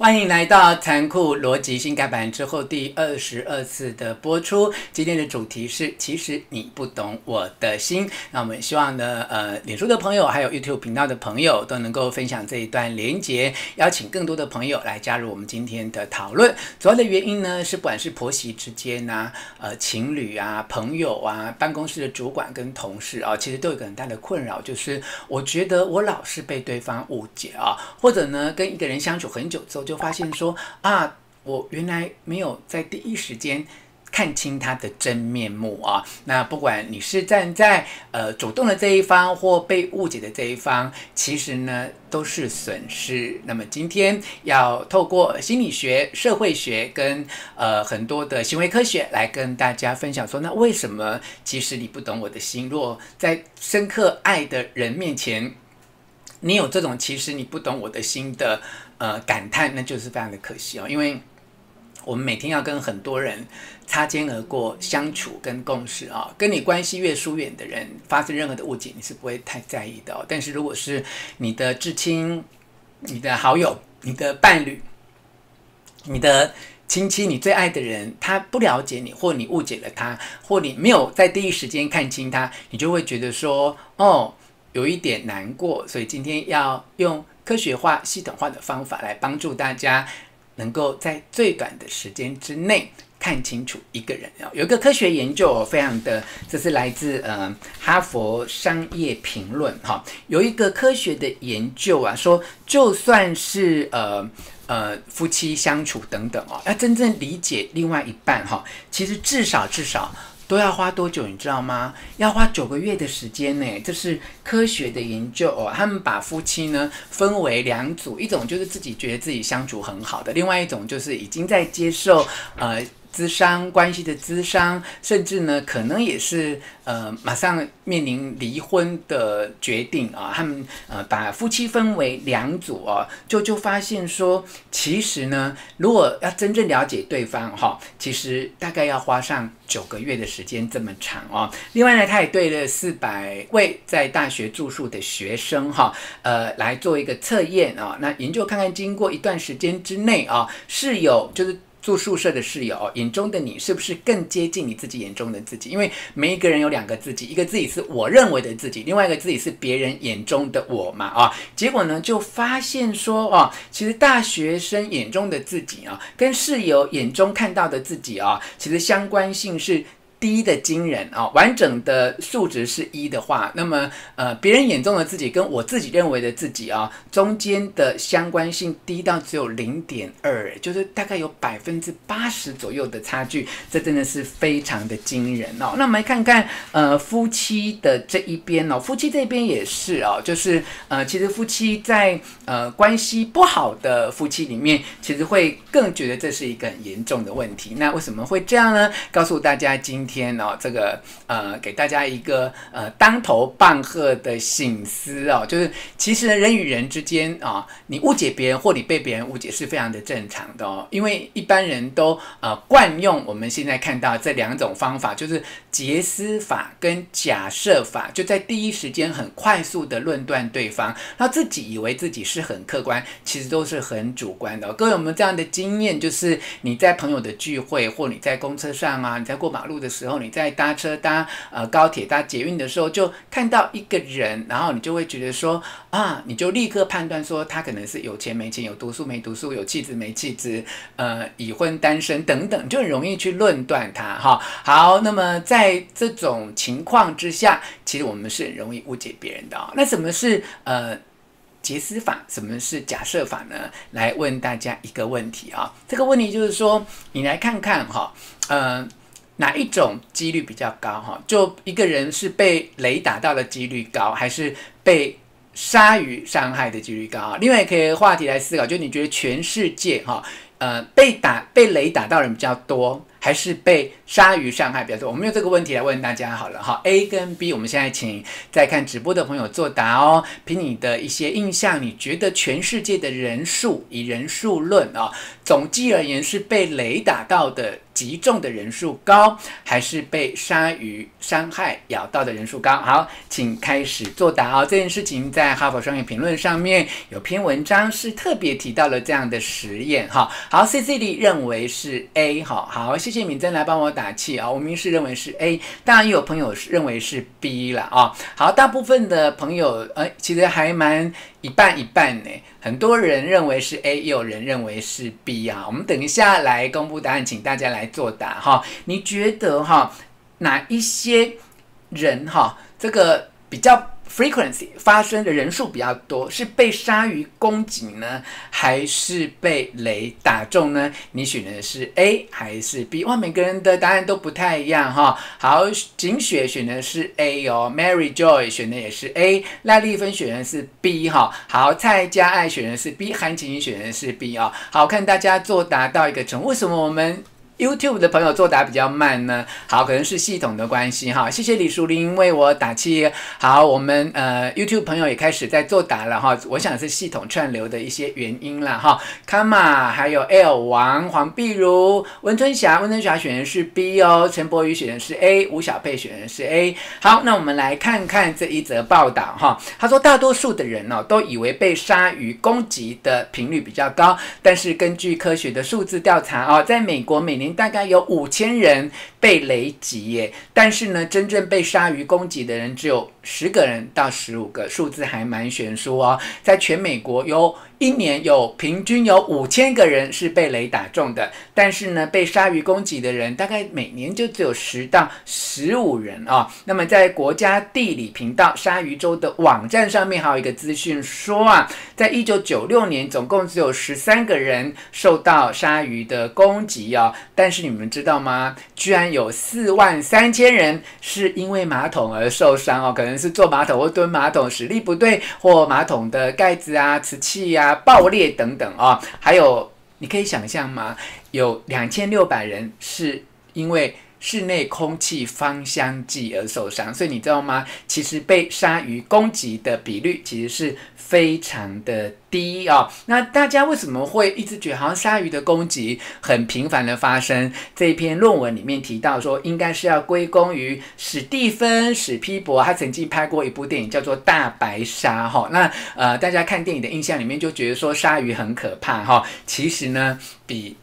欢迎来到残酷逻辑新改版之后第二十二次的播出。今天的主题是：其实你不懂我的心。那我们希望呢，呃，脸书的朋友还有 YouTube 频道的朋友都能够分享这一段连结，邀请更多的朋友来加入我们今天的讨论。主要的原因呢，是不管是婆媳之间呐、呃，情侣啊，朋友啊，办公室的主管跟同事啊，其实都有个很大的困扰，就是我觉得我老是被对方误解啊，或者呢，跟一个人相处很久之后。就发现说啊，我原来没有在第一时间看清他的真面目啊。那不管你是站在呃主动的这一方或被误解的这一方，其实呢都是损失。那么今天要透过心理学、社会学跟呃很多的行为科学来跟大家分享说，那为什么其实你不懂我的心？若在深刻爱的人面前，你有这种其实你不懂我的心的。呃，感叹那就是非常的可惜哦，因为我们每天要跟很多人擦肩而过相处跟共事啊、跟你关系越疏远的人发生任何的误解，你是不会太在意的哦。但是如果是你的至亲、你的好友、你的伴侣、你的亲戚、你最爱的人，他不了解你，或你误解了他，或你没有在第一时间看清他，你就会觉得说，哦，有一点难过。所以今天要用。科学化、系统化的方法来帮助大家，能够在最短的时间之内看清楚一个人。有一个科学研究，非常的，这是来自呃哈佛商业评论哈，有一个科学的研究啊，说就算是呃呃夫妻相处等等哦，要真正理解另外一半哈，其实至少至少。都要花多久，你知道吗？要花九个月的时间呢。这是科学的研究哦。他们把夫妻呢分为两组，一种就是自己觉得自己相处很好的，另外一种就是已经在接受呃。资商关系的资商，甚至呢，可能也是呃，马上面临离婚的决定啊。他们呃，把夫妻分为两组啊，就就发现说，其实呢，如果要真正了解对方哈，其实大概要花上九个月的时间这么长哦。另外呢，他也对了四百位在大学住宿的学生哈，呃，来做一个测验啊。那研究看看，经过一段时间之内啊，室友就是。住宿舍的室友眼中的你是不是更接近你自己眼中的自己？因为每一个人有两个自己，一个自己是我认为的自己，另外一个自己是别人眼中的我嘛啊。结果呢，就发现说哦，其实大学生眼中的自己啊，跟室友眼中看到的自己啊，其实相关性是。低的惊人啊，完整的数值是一的话，那么呃，别人眼中的自己跟我自己认为的自己啊，中间的相关性低到只有零点二，就是大概有百分之八十左右的差距，这真的是非常的惊人哦。那我们来看看呃夫妻的这一边哦，夫妻这边也是哦，就是呃，其实夫妻在呃关系不好的夫妻里面，其实会更觉得这是一个很严重的问题。那为什么会这样呢？告诉大家今。天哦，这个呃，给大家一个呃当头棒喝的醒思哦，就是其实人与人之间啊、你误解别人或你被别人误解是非常的正常的哦，因为一般人都呃惯用我们现在看到这两种方法，就是杰斯法跟假设法，就在第一时间很快速的论断对方，那自己以为自己是很客观，其实都是很主观的。各位有没有这样的经验？就是你在朋友的聚会，或你在公车上啊，你在过马路的。时候你在搭车搭呃高铁搭捷运的时候，就看到一个人，然后你就会觉得说啊，你就立刻判断说他可能是有钱没钱，有读书没读书，有气质没气质，呃已婚单身等等，就很容易去论断他哈。好，那么在这种情况之下，其实我们是很容易误解别人的。那什么是呃结思法？什么是假设法呢？来问大家一个问题啊，这个问题就是说，你来看看哈，呃。哪一种几率比较高？哈，就一个人是被雷打到的几率高，还是被鲨鱼伤害的几率高？另外，可以话题来思考，就你觉得全世界哈，呃，被打被雷打到人比较多，还是被鲨鱼伤害比较多？我们用这个问题来问大家好了哈。A 跟 B，我们现在请在看直播的朋友作答哦。凭你的一些印象，你觉得全世界的人数以人数论啊，总计而言是被雷打到的？击中的人数高，还是被鲨鱼伤害咬到的人数高？好，请开始作答哦。这件事情在《哈佛商业评论》上面有篇文章是特别提到了这样的实验哈。好，Cecily 认为是 A 哈。好，谢谢敏珍来帮我打气啊。我明是认为是 A，当然也有朋友认为是 B 了啊。好，大部分的朋友呃，其实还蛮一半一半呢。很多人认为是 A，也有人认为是 B 啊。我们等一下来公布答案，请大家来作答哈。你觉得哈哪一些人哈这个比较？frequency 发生的人数比较多，是被鲨鱼攻击呢，还是被雷打中呢？你选的是 A 还是 B？哇，每个人的答案都不太一样哈。好，景雪选的是 A 哦，Mary Joy 选的也是 A，赖丽芬选的是 B 哈。好，蔡佳爱选的是 B，韩晴怡选的是 B 哦。好，看大家作答到一个程度，为什么我们？YouTube 的朋友作答比较慢呢，好，可能是系统的关系哈。谢谢李淑玲为我打气。好，我们呃 YouTube 朋友也开始在作答了哈。我想是系统串流的一些原因了哈。Kama 还有 L 王黄碧如温春霞，温春霞选的是 B 哦。陈柏宇选的是 A，吴小佩选的是 A。好，那我们来看看这一则报道哈。他说大多数的人哦都以为被鲨鱼攻击的频率比较高，但是根据科学的数字调查哦，在美国每年大概有五千人被雷击耶，但是呢，真正被鲨鱼攻击的人只有十个人到十五个，数字还蛮悬殊哦。在全美国有。一年有平均有五千个人是被雷打中的，但是呢，被鲨鱼攻击的人大概每年就只有十到十五人啊、那么在国家地理频道鲨鱼周的网站上面还有一个资讯说啊，在一九九六年总共只有十三个人受到鲨鱼的攻击哦。但是你们知道吗？居然有四万三千人是因为马桶而受伤哦，可能是坐马桶或蹲马桶实力不对，或马桶的盖子啊、瓷器呀、啊。爆裂等等啊，还有你可以想象吗？有两千六百人是因为室内空气芳香剂而受伤，所以你知道吗？其实被鲨鱼攻击的比率其实是非常的低、哦。那大家为什么会一直觉得好像鲨鱼的攻击很频繁的发生？这一篇论文里面提到说，应该是要归功于史蒂芬史匹柏，他曾经拍过一部电影叫做《大白鲨》哈。那呃，大家看电影的印象里面就觉得说鲨鱼很可怕哈。其实呢，比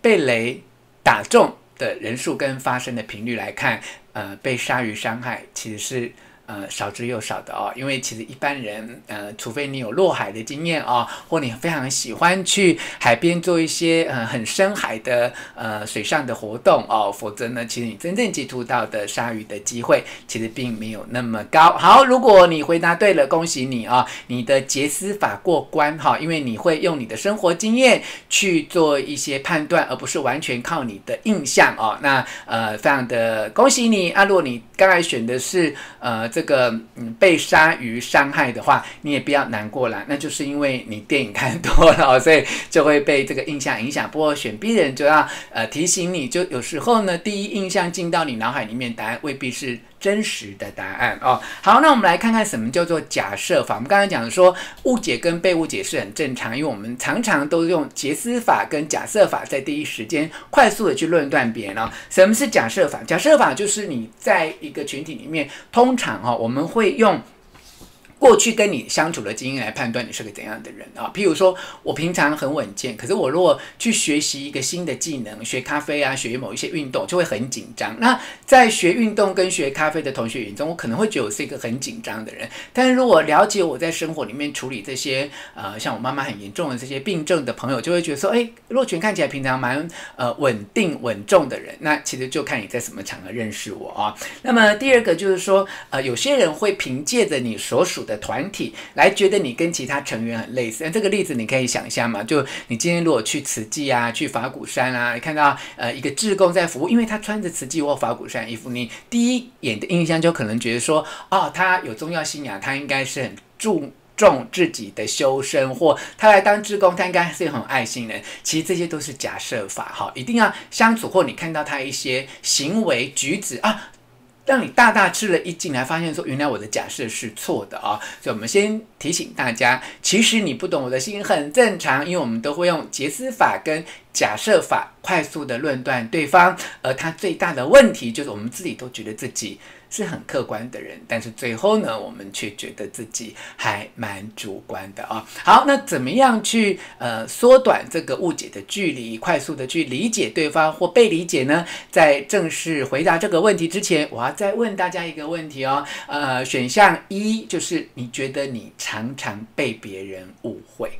被雷打中。的人数跟发生的频率来看，呃，被鲨鱼伤害其实是。呃，少之又少的哦，因为其实一般人，呃，除非你有落海的经验哦，或你非常喜欢去海边做一些呃很深海的呃水上的活动哦，否则呢，其实你真正接触到的鲨鱼的机会其实并没有那么高。好，如果你回答对了，恭喜你啊、哦，你的杰斯法过关哈、因为你会用你的生活经验去做一些判断，而不是完全靠你的印象哦。那呃，非常的恭喜你啊，如果你刚才选的是呃这。这个嗯，被鲨鱼伤害的话，你也不要难过了，那就是因为你电影看多了，所以就会被这个印象影响。不过选 B 人就要呃提醒你，就有时候呢，第一印象进到你脑海里面，答案未必是真实的答案哦。好，那我们来看看什么叫做假设法。我们刚才讲的说误解跟被误解是很正常，因为我们常常都用杰斯法跟假设法在第一时间快速的去论断别人哦。什么是假设法？假设法就是你在一个群体里面，通常哈、哦、我们会用。过去跟你相处的经验来判断你是个怎样的人啊？譬如说我平常很稳健，可是我如果去学习一个新的技能，学咖啡啊，学某一些运动，就会很紧张。那在学运动跟学咖啡的同学眼中，我可能会觉得我是一个很紧张的人。但是如果了解我在生活里面处理这些呃，像我妈妈很严重的这些病症的朋友，就会觉得说，哎，若权看起来平常蛮呃稳定稳重的人，那其实就看你在什么场合认识我啊。那么第二个就是说，呃，有些人会凭借着你所属的团体来觉得你跟其他成员很类似，那这个例子你可以想象嘛？就你今天如果去慈济啊，去法鼓山啊，看到呃一个志工在服务，因为他穿着慈济或法鼓山衣服，你第一眼的印象就可能觉得说，哦，他有宗教信仰，他应该是很注重自己的修身，或他来当志工，他应该是很爱心人。其实这些都是假设法，哈，一定要相处或你看到他一些行为举止啊。让你大大吃了一惊，来发现说原来我的假设是错的啊、所以，我们先提醒大家，其实你不懂我的心很正常，因为我们都会用杰斯法跟假设法快速的论断对方，而他最大的问题就是我们自己都觉得自己。是很客观的人，但是最后呢，我们却觉得自己还蛮主观的啊。好，那怎么样去呃缩短这个误解的距离，快速的去理解对方或被理解呢？在正式回答这个问题之前，我要再问大家一个问题哦。呃，选项一就是你觉得你常常被别人误会。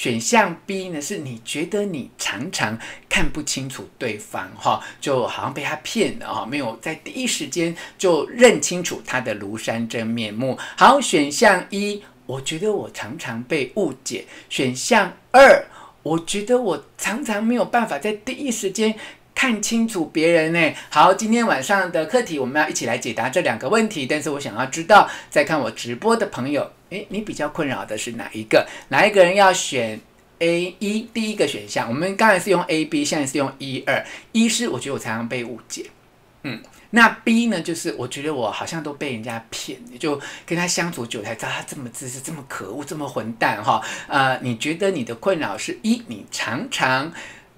选项 B 呢，是你觉得你常常看不清楚对方，哈，就好像被他骗了，哈，没有在第一时间就认清楚他的庐山真面目。好，选项一，我觉得我常常被误解。选项二，我觉得我常常没有办法在第一时间看清楚别人呢。好，今天晚上的课题我们要一起来解答这两个问题，但是我想要知道，在看我直播的朋友。诶，你比较困扰的是哪一个？哪一个人要选 A 一第一个选项？我们刚才是用 A B，现在是用一二。一是我觉得我常常被误解，嗯，那 B 呢？就是我觉得我好像都被人家骗，就跟他相处久才知道他这么自私，这么可恶，这么混蛋哈。呃，你觉得你的困扰是一，你常常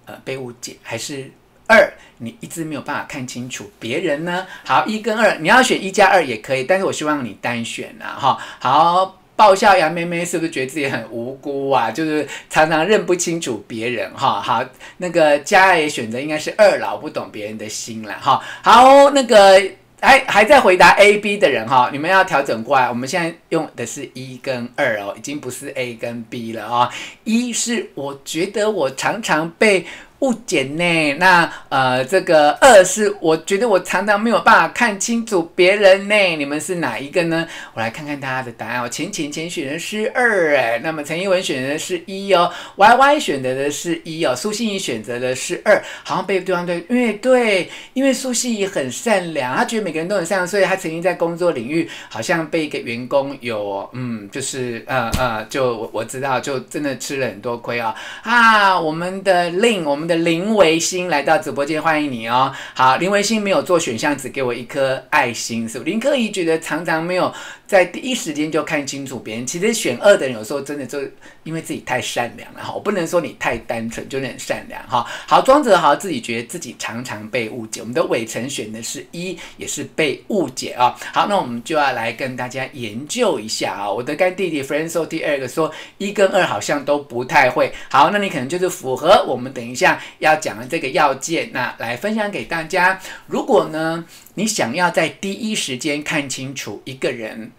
呃被误解，还是二，你一直没有办法看清楚别人呢？好，一跟二，你要选一加二也可以，但是我希望你单选啊，哈。好。爆笑杨妹妹是不是觉得自己很无辜啊？就是常常认不清楚别人哈。好，那个佳也选择应该是二老不懂别人的心了哈。好，那个还还在回答 A、B 的人哈，你们要调整过来。我们现在用的是一跟二哦，已经不是 A 跟 B 了啊。一是我觉得我常常被。误解呢？那呃，这个二是我觉得我常常没有办法看清楚别人呢。你们是哪一个呢？我来看看大家的答案哦。浅浅浅选的是二哎，那么陈一文选的是一哦，Y Y 选择的是一哦，苏心怡选择的是二，好像被对方对，因为对，因为苏心怡很善良，她觉得每个人都很善良，所以她曾经在工作领域好像被一个员工有嗯，就是呃呃，就我我知道，就真的吃了很多亏哦。啊，我们的令我们的。林维新来到直播间，欢迎你哦。好，林维新没有做选项，只给我一颗爱心，是不？林克怡觉得常常没有在第一时间就看清楚别人。其实选二的人有时候真的就因为自己太善良了哈。我不能说你太单纯，就是很善良哈。好，庄哲豪自己觉得自己常常被误解。我们的伟成选的是一，也是被误解啊。好，那我们就要来跟大家研究一下啊。我的干弟弟 Franso 第二个说一跟二好像都不太会。好，那你可能就是符合我们等一下。要讲的这个要件，那来分享给大家。如果呢，你想要在第一时间看清楚一个人，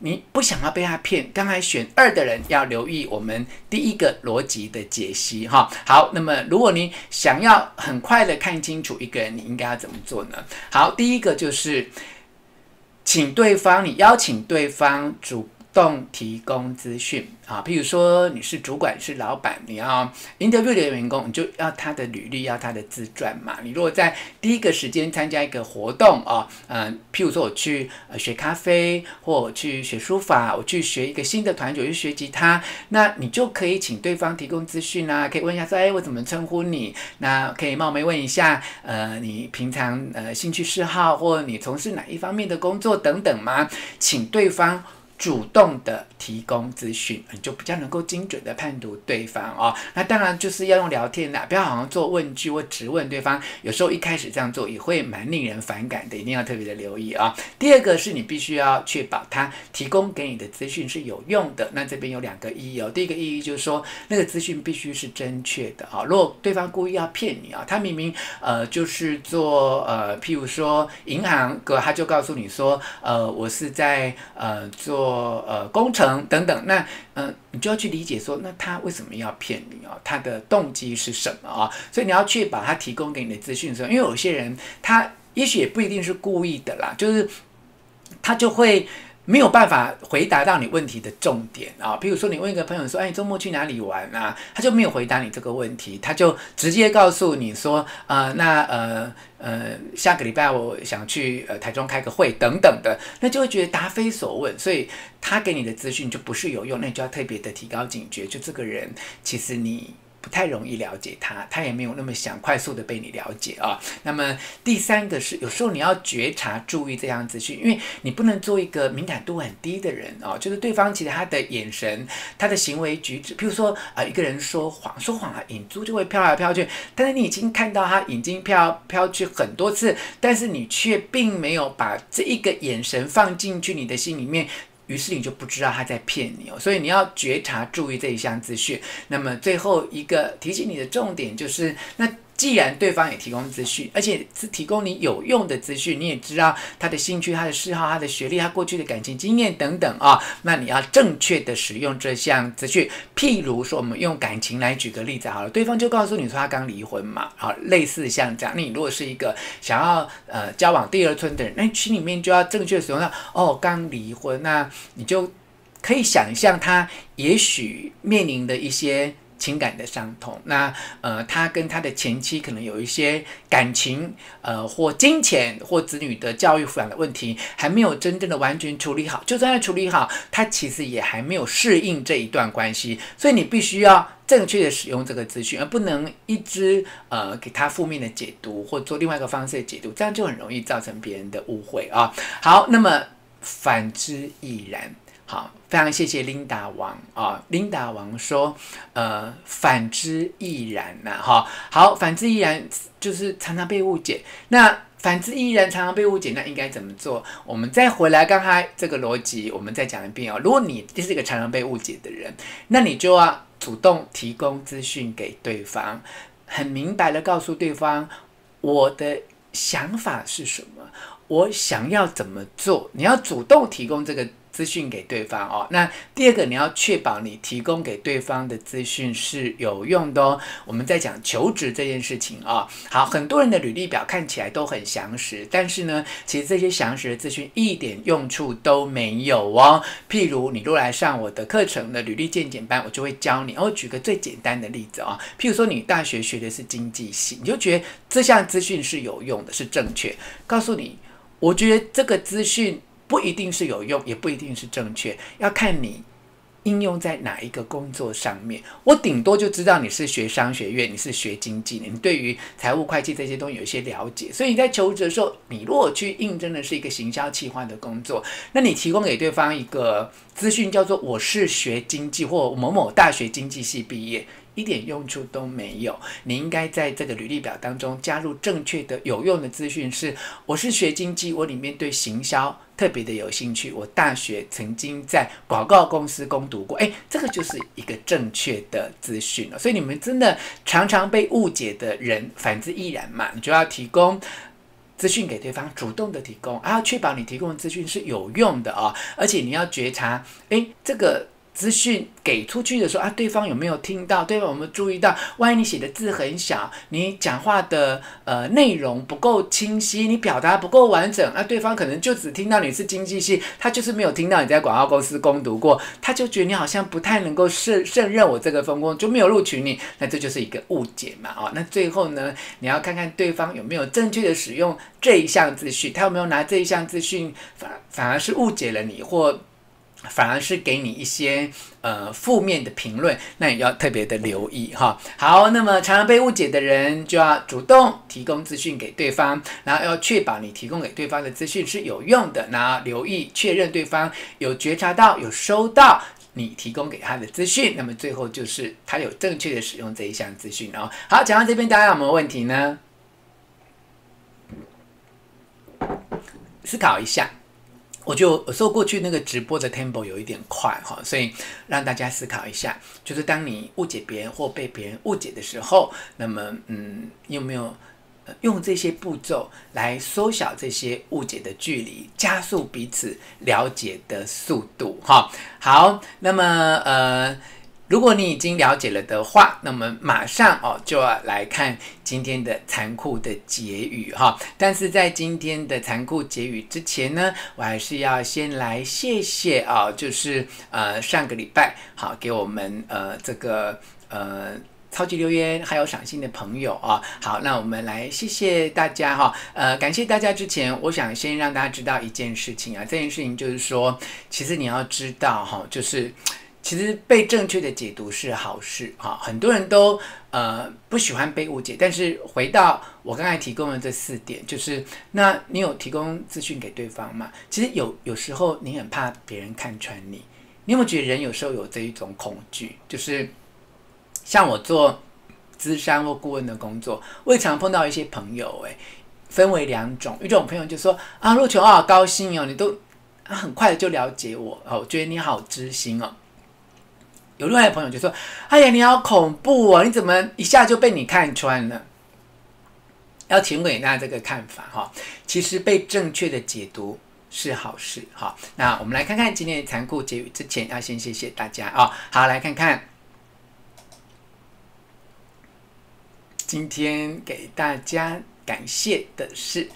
你不想要被他骗，刚才选二的人要留意我们第一个逻辑的解析哈。好，那么如果你想要很快的看清楚一个人，你应该要怎么做呢？好，第一个就是请对方，你邀请对方主动提供资讯。啊，譬如说你是主管是老板，你要 interview 的员工，你就要他的履历，要他的自传嘛。你如果在第一个时间参加一个活动啊，嗯、譬如说我去呃学咖啡，或我去学书法，我去学一个新的团体，我去学吉他，那你就可以请对方提供资讯啊，可以问一下说，哎，我怎么称呼你？那可以冒昧问一下，呃，你平常呃兴趣嗜好，或你从事哪一方面的工作等等吗？请对方。主动的提供资讯，你就比较能够精准的判读对方哦。那当然就是要用聊天的，不要好像做问句或质问对方。有时候一开始这样做也会蛮令人反感的，一定要特别的留意啊。第二个是你必须要确保他提供给你的资讯是有用的。那这边有两个意义哦。第一个意义就是说，那个资讯必须是正确的啊。如果对方故意要骗你啊，他明明呃就是做呃，譬如说银行哥，他就告诉你说，呃，我是在呃做。呃，工程等等，那嗯、你就要去理解说，那他为什么要骗你啊？他的动机是什么啊？所以你要去把他提供给你的资讯的时候，因为有些人他也许也不一定是故意的啦，就是他就会。没有办法回答到你问题的重点啊，比如说你问一个朋友说，哎，周末去哪里玩啊？他就没有回答你这个问题，他就直接告诉你说，呃，那呃呃，下个礼拜我想去呃台中开个会等等的，那就会觉得答非所问，所以他给你的资讯就不是有用，那你就要特别的提高警觉，就这个人其实你。不太容易了解他，他也没有那么想快速的被你了解啊。那么第三个是，有时候你要觉察、注意这样资讯，因为你不能做一个敏感度很低的人哦。就是对方其实他的眼神、他的行为举止，譬如说啊、一个人说谎，说谎啊，眼珠就会飘来飘去，但是你已经看到他眼睛飘飘去很多次，但是你却并没有把这一个眼神放进去你的心里面。于是你就不知道他在骗你哦，所以你要觉察、注意这一项资讯。那么最后一个提醒你的重点就是，那。既然对方也提供资讯，而且是提供你有用的资讯，你也知道他的兴趣、他的嗜好、他的学历、他过去的感情经验等等啊，那你要正确的使用这项资讯。譬如说，我们用感情来举个例子好了，对方就告诉你说他刚离婚嘛，好，类似像这样。那你如果是一个想要呃交往第二春的人，那心里面就要正确使用到哦，刚离婚，那你就可以想象他也许面临的一些。情感的伤痛，那呃，他跟他的前妻可能有一些感情，呃，或金钱或子女的教育抚养的问题，还没有真正的完全处理好。就算他处理好，他其实也还没有适应这一段关系，所以你必须要正确的使用这个资讯，而不能一直呃给他负面的解读，或做另外一个方式的解读，这样就很容易造成别人的误会啊。好，那么反之亦然。好，非常谢谢琳达王啊，琳达王说，呃，反之亦然呐，哈，好，反之亦然就是常常被误解。那反之亦然常常被误解，那应该怎么做？我们再回来刚才这个逻辑，我们再讲一遍哦。如果你就是一个常常被误解的人，那你就要主动提供资讯给对方，很明白的告诉对方我的想法是什么，我想要怎么做。你要主动提供这个。资讯给对方哦。那第二个，你要确保你提供给对方的资讯是有用的哦。我们在讲求职这件事情啊，好，很多人的履历表看起来都很详实，但是呢，其实这些详实的资讯一点用处都没有哦。譬如你若来上我的课程的履历健检班，我就会教你。我举个最简单的例子啊，譬如说你大学学的是经济系，你就觉得这项资讯是有用的，是正确。告诉你，我觉得这个资讯。不一定是有用，也不一定是正确，要看你应用在哪一个工作上面。我顶多就知道你是学商学院，你是学经济的，你对于财务会计这些东西有一些了解。所以你在求职的时候，你如果去应征的是一个行销企划的工作，那你提供给对方一个资讯，叫做我是学经济或某某大学经济系毕业。一点用处都没有。你应该在这个履历表当中加入正确的、有用的资讯，是我是学经济，我里面对行销特别的有兴趣。我大学曾经在广告公司攻读过，诶，这个就是一个正确的资讯了。所以你们真的常常被误解的人，反之亦然嘛。你就要提供资讯给对方，主动的提供，还啊，确保你提供的资讯是有用的啊，而且你要觉察，诶，这个。资讯给出去的时候啊，对方有没有听到？对方有没有注意到？万一你写的字很小，你讲话的呃内容不够清晰，你表达不够完整，那、啊、对方可能就只听到你是经济系，他就是没有听到你在广告公司攻读过，他就觉得你好像不太能够胜胜任我这个分工，就没有录取你。那这就是一个误解嘛，哦，那最后呢，你要看看对方有没有正确的使用这一项资讯，他有没有拿这一项资讯反反而是误解了你或。反而是给你一些呃负面的评论，那也要特别的留意哈。好，那么常常被误解的人就要主动提供资讯给对方，然后要确保你提供给对方的资讯是有用的，然后留意确认对方有觉察到、有收到你提供给他的资讯。那么最后就是他有正确的使用这一项资讯哦。好，讲到这边，大家有没有问题呢？思考一下。我就我说过去那个直播的 tempo 有一点快哈，所以让大家思考一下，就是当你误解别人或被别人误解的时候，那么嗯，有没有用这些步骤来缩小这些误解的距离，加速彼此了解的速度哈？好，那么呃。如果你已经了解了的话，那么马上哦就要来看今天的残酷的结语哈。但是在今天的残酷结语之前呢，我还是要先来谢谢啊，就是呃上个礼拜好给我们呃这个呃超级留言还有赏心的朋友啊。好，那我们来谢谢大家哈。呃，感谢大家之前，我想先让大家知道一件事情啊，这件事情就是说，其实你要知道哈，就是。其实被正确的解读是好事哈，很多人都呃不喜欢被误解，但是回到我刚才提供的这四点，就是那你有提供资讯给对方吗？其实有有时候你很怕别人看穿你，你有没有觉得人有时候有这一种恐惧？就是像我做资商或顾问的工作，我也常碰到一些朋友，诶，分为两种，一种朋友就说啊，若权，我好高兴哦，你都很快的就了解我哦，我觉得你好知心哦。有另外的朋友就说：“哎呀，你好恐怖哦！你怎么一下就被你看穿了？”要请问大这个看法哈，其实被正确的解读是好事哈。那我们来看看今天的残酷结语之前，要先谢谢大家啊。好，来看看今天给大家感谢的是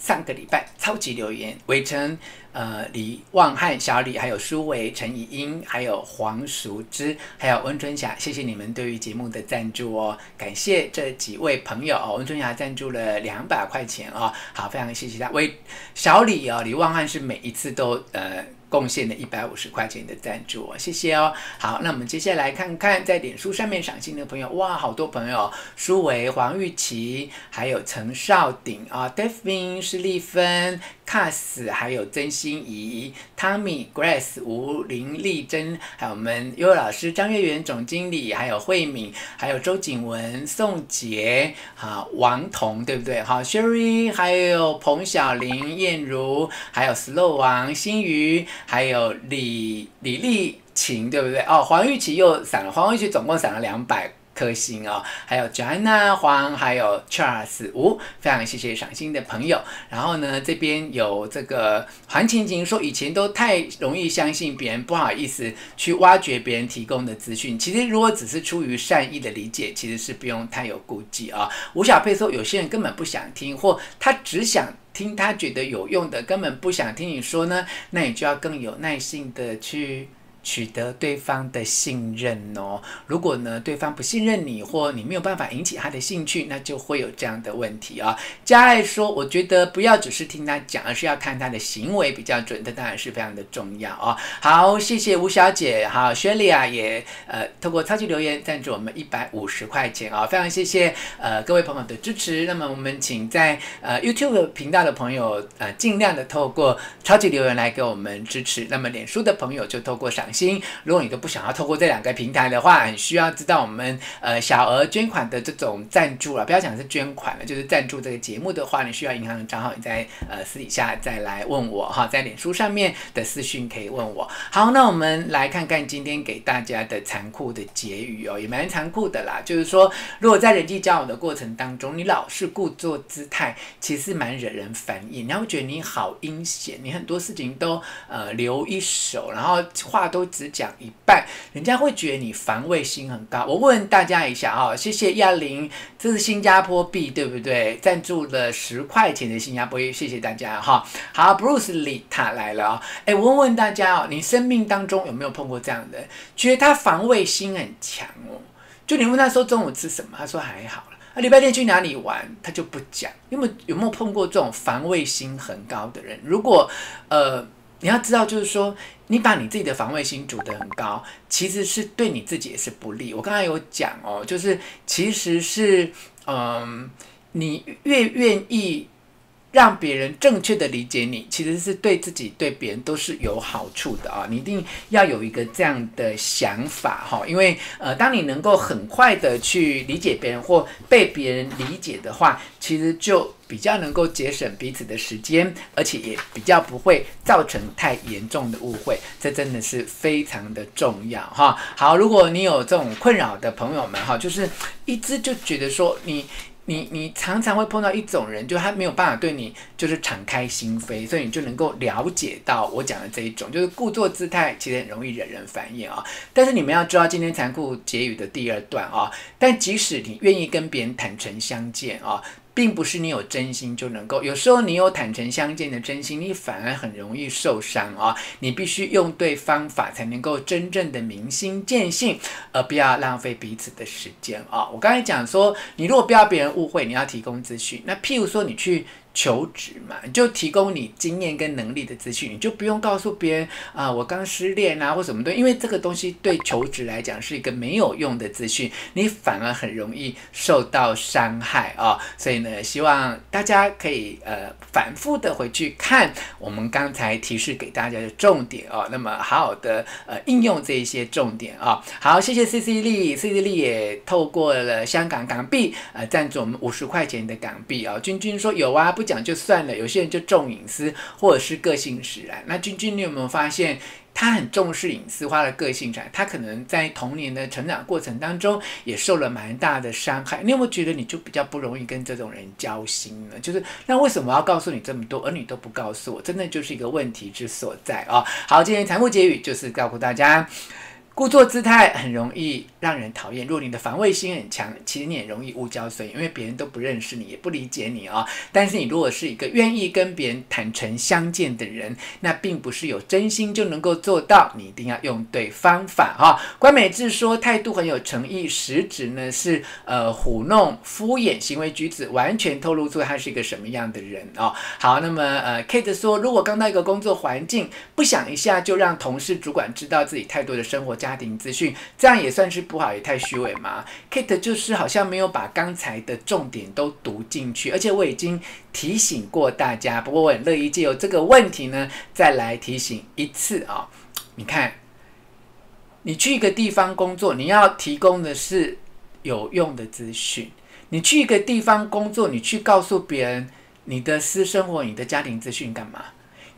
上个礼拜超级留言围城。呃，李旺汉、小李，还有苏维、陈怡英，还有黄淑芝，还有温春霞，谢谢你们对于节目的赞助哦，感谢这几位朋友哦，温春霞赞助了两百块钱哦，好，非常谢谢他。为小李哦，李旺汉是每一次都呃。贡献了一百五十块钱的赞助，谢谢哦。好，那我们接下来看看在脸书上面赏心的朋友，哇，好多朋友，苏维、黄玉琪，还有陈少鼎啊，Devin、施丽芬、Cass，还有曾心怡、Tommy、Grace、吴林丽珍，还有我们优老师张月圆总经理，还有慧敏，还有周景文、宋杰，好，王彤，对不对？好，Sherry，还有彭小玲、燕如，还有 Slow 王、新瑜。还有李李丽琴，对不对？哦，黄玉琪又散了，黄玉琪总共散了两百颗星哦。还有 Joanna 黄，还有 Charles 吴，非常谢谢赏心的朋友。然后呢，这边有这个黄晴晴说，以前都太容易相信别人，不好意思去挖掘别人提供的资讯。其实如果只是出于善意的理解，其实是不用太有顾忌啊。吴小佩说，有些人根本不想听，或他只想。听他觉得有用的，根本不想听你说呢，那你就要更有耐心的去。取得对方的信任哦。如果呢，对方不信任你，或你没有办法引起他的兴趣，那就会有这样的问题啊。佳爱说：“我觉得不要只是听他讲，而是要看他的行为比较准。这当然是非常的重要啊。”好，谢谢吴小姐。好，薛莉亚也呃透过超级留言赞助我们一百五十块钱啊，非常谢谢呃各位朋友的支持。那么我们请在呃 YouTube 频道的朋友呃尽量的透过超级留言来给我们支持。那么脸书的朋友就透过赏。心，如果你都不想要透过这两个平台的话，很需要知道我们呃小额捐款的这种赞助了，不要讲是捐款了，就是赞助这个节目的话，你需要银行的账号，你在呃私底下再来问我哈，在脸书上面的私讯可以问我。好，那我们来看看今天给大家的残酷的结语哦，也蛮残酷的啦，就是说，如果在人际交往的过程当中，你老是故作姿态，其实蛮惹人烦厌，你会觉得你好阴险，你很多事情都呃留一手，然后话都。都只讲一半，人家会觉得你防卫心很高。我问大家一下啊，谢谢亚玲，这是新加坡币对不对？赞助了十块钱的新加坡币，谢谢大家哈。好，Bruce 李塔来了啊，哎，我问问大家哦，你生命当中有没有碰过这样的，觉得他防卫心很强哦？就你问他说中午吃什么，他说还好了。啊，礼拜天去哪里玩，他就不讲。有没有没有碰过这种防卫心很高的人？如果呃。你要知道，就是说，你把你自己的防卫心筑得很高，其实是对你自己也是不利。我刚才有讲哦，就是其实是，嗯，你越愿意。让别人正确的理解你，其实是对自己、对别人都是有好处的啊！你一定要有一个这样的想法哈，因为呃，当你能够很快的去理解别人或被别人理解的话，其实就比较能够节省彼此的时间，而且也比较不会造成太严重的误会。这真的是非常的重要哈。好，如果你有这种困扰的朋友们哈，就是一直就觉得说你。你你常常会碰到一种人，就他没有办法对你就是敞开心扉，所以你就能够了解到我讲的这一种，就是故作姿态，其实很容易惹人烦厌啊。但是你们要知道今天残酷结语的第二段啊，但即使你愿意跟别人坦诚相见啊。并不是你有真心就能够，有时候你有坦诚相见的真心，你反而很容易受伤啊！你必须用对方法，才能够真正的明心见性，而不要浪费彼此的时间啊！我刚才讲说，你如果不要别人误会，你要提供资讯。那譬如说，你去求职嘛，就提供你经验跟能力的资讯，你就不用告诉别人啊、我刚失恋啊或什么的，因为这个东西对求职来讲是一个没有用的资讯，你反而很容易受到伤害啊、所以呢，希望大家可以呃反复的回去看我们刚才提示给大家的重点哦，那么好好的呃应用这一些重点啊、好，谢谢 C C 丽，C C 丽也透过了香港港币呃赞助我们五十块钱的港币啊、哦。君君说有啊。不讲就算了，有些人就重隐私或者是个性使然。那君君，你有没有发现他很重视隐私，花了个性使然？他可能在童年的成长过程当中也受了蛮大的伤害。你有没有觉得你就比较不容易跟这种人交心呢？就是那为什么要告诉你这么多，而你都不告诉我？真的就是一个问题之所在啊、好，今天财富结语就是告诉大家。故作姿态很容易让人讨厌。如果你的防卫心很强，其实你也容易误交损，因为别人都不认识你，也不理解你啊、哦。但是你如果是一个愿意跟别人坦诚相见的人，那并不是有真心就能够做到。你一定要用对方法哈、关美智说态度很有诚意，实质呢是呃糊弄、敷衍行为举止，完全透露出他是一个什么样的人哦。好，那么呃，Kate 说，如果刚到一个工作环境，不想一下就让同事、主管知道自己太多的生活价家庭资讯，这样也算是不好，也太虚伪嘛。Kate 就是好像没有把刚才的重点都读进去，而且我已经提醒过大家，不过我很乐意借由这个问题呢，再来提醒一次啊、哦。你看，你去一个地方工作，你要提供的是有用的资讯。你去一个地方工作，你去告诉别人你的私生活、你的家庭资讯干嘛？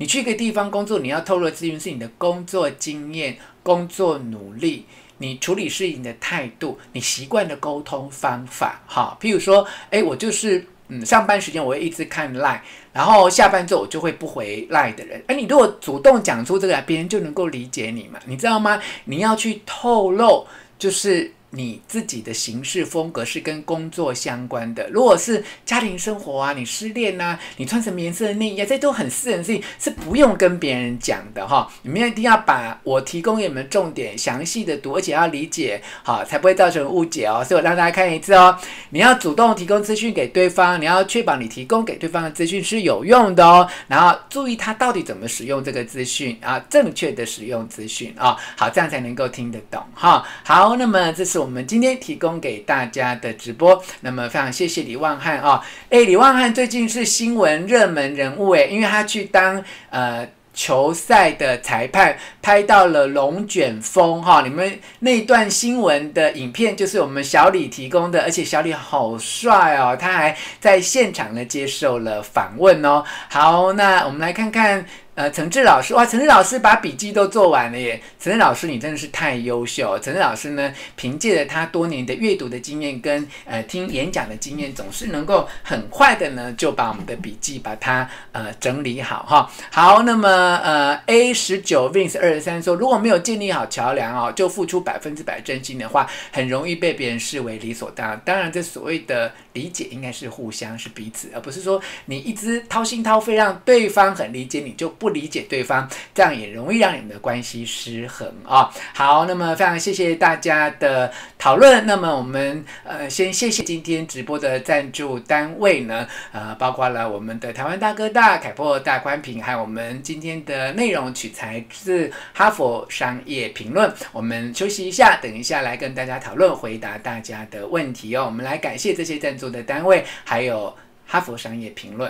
你去一个地方工作，你要透露的资讯是你的工作经验。工作努力，你处理事情的态度，你习惯的沟通方法，哈，譬如说，诶，我就是，嗯，上班时间我会一直看 Line，然后下班之后我就会不回 Line 的人，诶，你如果主动讲出这个来，别人就能够理解你嘛，你知道吗？你要去透露，就是。你自己的行事风格是跟工作相关的。如果是家庭生活啊，你失恋呐，你穿什么颜色的内衣啊，这都很私人的事情，是不用跟别人讲的哈。你们一定要把我提供给你们重点详细的读，而且要理解，好，才不会造成误解哦。所以我让大家看一次哦。你要主动提供资讯给对方，你要确保你提供给对方的资讯是有用的哦。然后注意他到底怎么使用这个资讯啊，正确的使用资讯啊，好，这样才能够听得懂哈。好，那么这是。我们今天提供给大家的直播，那么非常谢谢李旺汉啊，哎，李旺汉最近是新闻热门人物哎，因为他去当呃球赛的裁判，拍到了龙卷风哈，你们那段新闻的影片就是我们小李提供的，而且小李好帅哦，他还在现场呢接受了访问哦。好，那我们来看看。呃，陈志老师哇，陈志老师把笔记都做完了耶！陈志老师，你真的是太优秀。陈志老师呢，凭借着他多年的阅读的经验跟呃听演讲的经验，总是能够很快的呢就把我们的笔记把它呃整理好哈。好，那么呃 A 十九 Vince 二十三说，如果没有建立好桥梁哦，就付出百分之百真心的话，很容易被别人视为理所当然。当然，这所谓的理解应该是互相是彼此，而不是说你一直掏心掏肺让对方很理解你就。不理解对方，这样也容易让你们的关系失衡啊、好，那么非常谢谢大家的讨论。那么我们呃先谢谢今天直播的赞助单位呢，呃，包括了我们的台湾大哥大、凯擘大宽屏，还有我们今天的内容取材自哈佛商业评论。我们休息一下，等一下来跟大家讨论，回答大家的问题哦。我们来感谢这些赞助的单位，还有哈佛商业评论。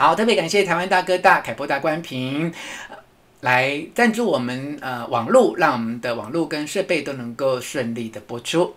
好，特别感谢台湾大哥大、凯波大关平，来赞助我们呃网络，让我们的网络跟设备都能够顺利的播出。